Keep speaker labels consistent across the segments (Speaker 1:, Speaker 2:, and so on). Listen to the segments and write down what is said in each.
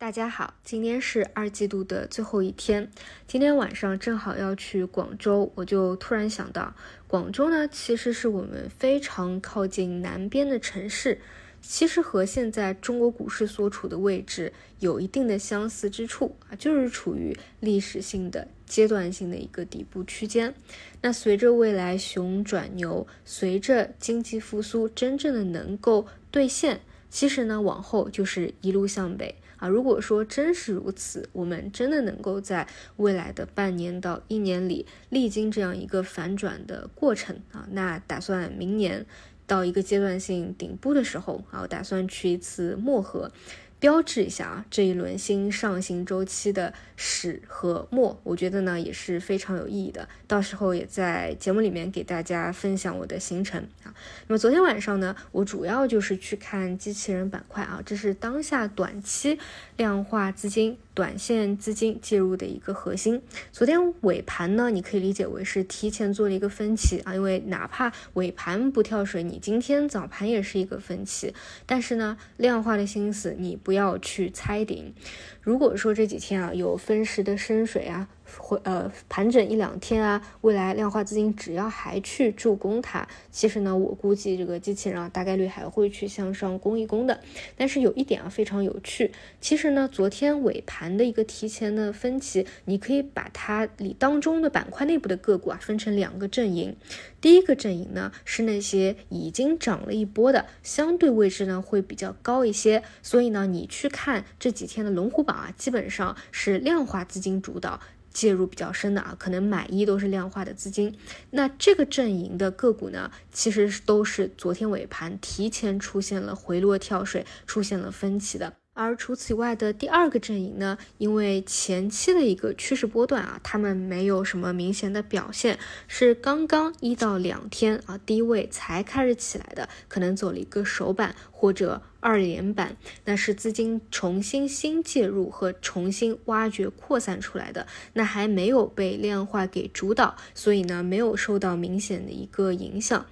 Speaker 1: 大家好，今天是二季度的最后一天，今天晚上正好要去广州，我就突然想到，广州呢其实是我们非常靠近南边的城市，其实和现在中国股市所处的位置有一定的相似之处啊，就是处于历史性的阶段性的一个底部区间。那随着未来熊转牛，随着经济复苏真正的能够兑现，其实呢往后就是一路向北。啊，如果说真是如此，我们真的能够在未来的半年到一年里历经这样一个反转的过程啊，那打算明年到一个阶段性顶部的时候啊，打算去一次漠河。标志一下啊，这一轮新上行周期的始和末，我觉得呢也是非常有意义的。到时候也在节目里面给大家分享我的行程啊。那么昨天晚上呢，我主要就是去看机器人板块啊，这是当下短期量化资金。短线资金介入的一个核心。昨天尾盘呢，你可以理解为是提前做了一个分歧啊，因为哪怕尾盘不跳水，你今天早盘也是一个分歧。但是呢，量化的心思你不要去猜顶。如果说这几天啊有分时的深水啊。会呃盘整一两天啊，未来量化资金只要还去助攻它，其实呢，我估计这个机器人啊大概率还会去向上攻一攻的。但是有一点啊非常有趣，其实呢，昨天尾盘的一个提前的分歧，你可以把它里当中的板块内部的个股啊分成两个阵营。第一个阵营呢是那些已经涨了一波的，相对位置呢会比较高一些，所以呢你去看这几天的龙虎榜啊，基本上是量化资金主导。介入比较深的啊，可能买一都是量化的资金。那这个阵营的个股呢，其实都是昨天尾盘提前出现了回落跳水，出现了分歧的。而除此以外的第二个阵营呢，因为前期的一个趋势波段啊，他们没有什么明显的表现，是刚刚一到两天啊低位才开始起来的，可能走了一个首板或者。二连板，那是资金重新新介入和重新挖掘扩散出来的，那还没有被量化给主导，所以呢没有受到明显的一个影响。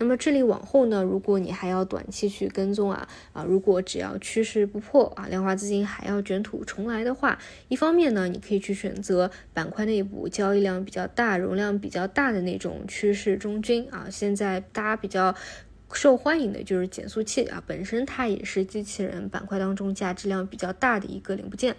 Speaker 1: 那么这里往后呢，如果你还要短期去跟踪啊啊，如果只要趋势不破啊，量化资金还要卷土重来的话，一方面呢，你可以去选择板块内部交易量比较大、容量比较大的那种趋势中军啊，现在大家比较。受欢迎的就是减速器啊，本身它也是机器人板块当中价值量比较大的一个零部件。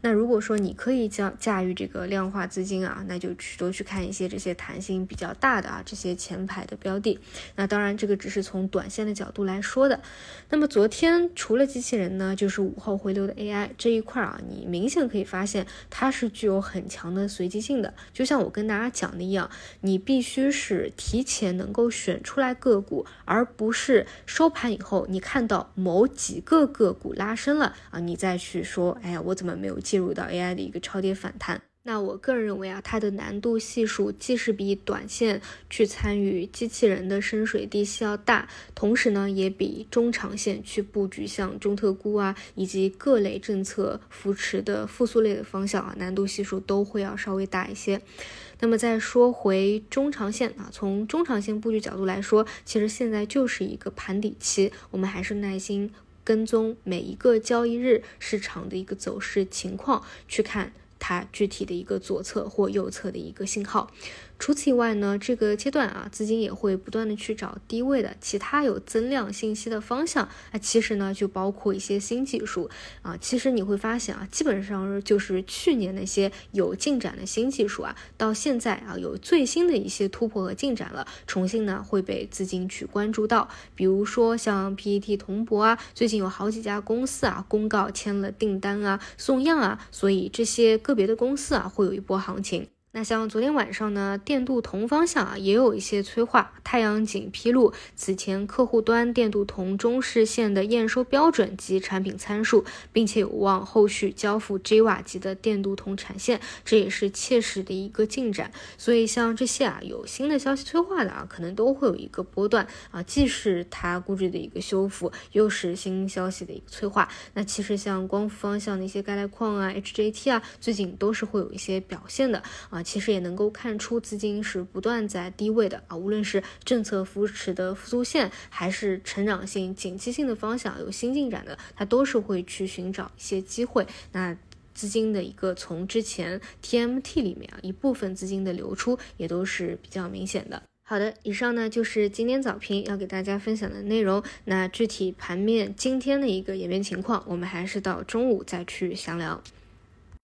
Speaker 1: 那如果说你可以驾驾驭这个量化资金啊，那就去多去看一些这些弹性比较大的啊这些前排的标的。那当然这个只是从短线的角度来说的。那么昨天除了机器人呢，就是午后回流的 AI 这一块啊，你明显可以发现它是具有很强的随机性的。就像我跟大家讲的一样，你必须是提前能够选出来个股，而不是收盘以后，你看到某几个个股拉升了啊，你再去说，哎呀，我怎么没有介入到 AI 的一个超跌反弹？那我个人认为啊，它的难度系数既是比短线去参与机器人的深水地溪要大，同时呢，也比中长线去布局像中特估啊，以及各类政策扶持的复苏类的方向啊，难度系数都会要稍微大一些。那么再说回中长线啊，从中长线布局角度来说，其实现在就是一个盘底期，我们还是耐心跟踪每一个交易日市场的一个走势情况去看。它具体的一个左侧或右侧的一个信号。除此以外呢，这个阶段啊，资金也会不断的去找低位的其他有增量信息的方向。啊，其实呢就包括一些新技术。啊，其实你会发现啊，基本上就是去年那些有进展的新技术啊，到现在啊有最新的一些突破和进展了，重新呢会被资金去关注到，比如说像 PET 铜箔啊，最近有好几家公司啊公告签了订单啊，送样啊，所以这些个别的公司啊会有一波行情。那像昨天晚上呢，电镀铜方向啊，也有一些催化。太阳井披露，此前客户端电镀铜中视线的验收标准及产品参数，并且有望后续交付 G 瓦级的电镀铜产线，这也是切实的一个进展。所以像这些啊，有新的消息催化的啊，可能都会有一个波段啊，既是它估值的一个修复，又是新消息的一个催化。那其实像光伏方向的一些钙钛矿啊、HJT 啊，最近都是会有一些表现的啊。其实也能够看出资金是不断在低位的啊，无论是政策扶持的复苏线，还是成长性、景气性的方向有新进展的，它都是会去寻找一些机会。那资金的一个从之前 TMT 里面啊一部分资金的流出，也都是比较明显的。好的，以上呢就是今天早评要给大家分享的内容。那具体盘面今天的一个演变情况，我们还是到中午再去详聊。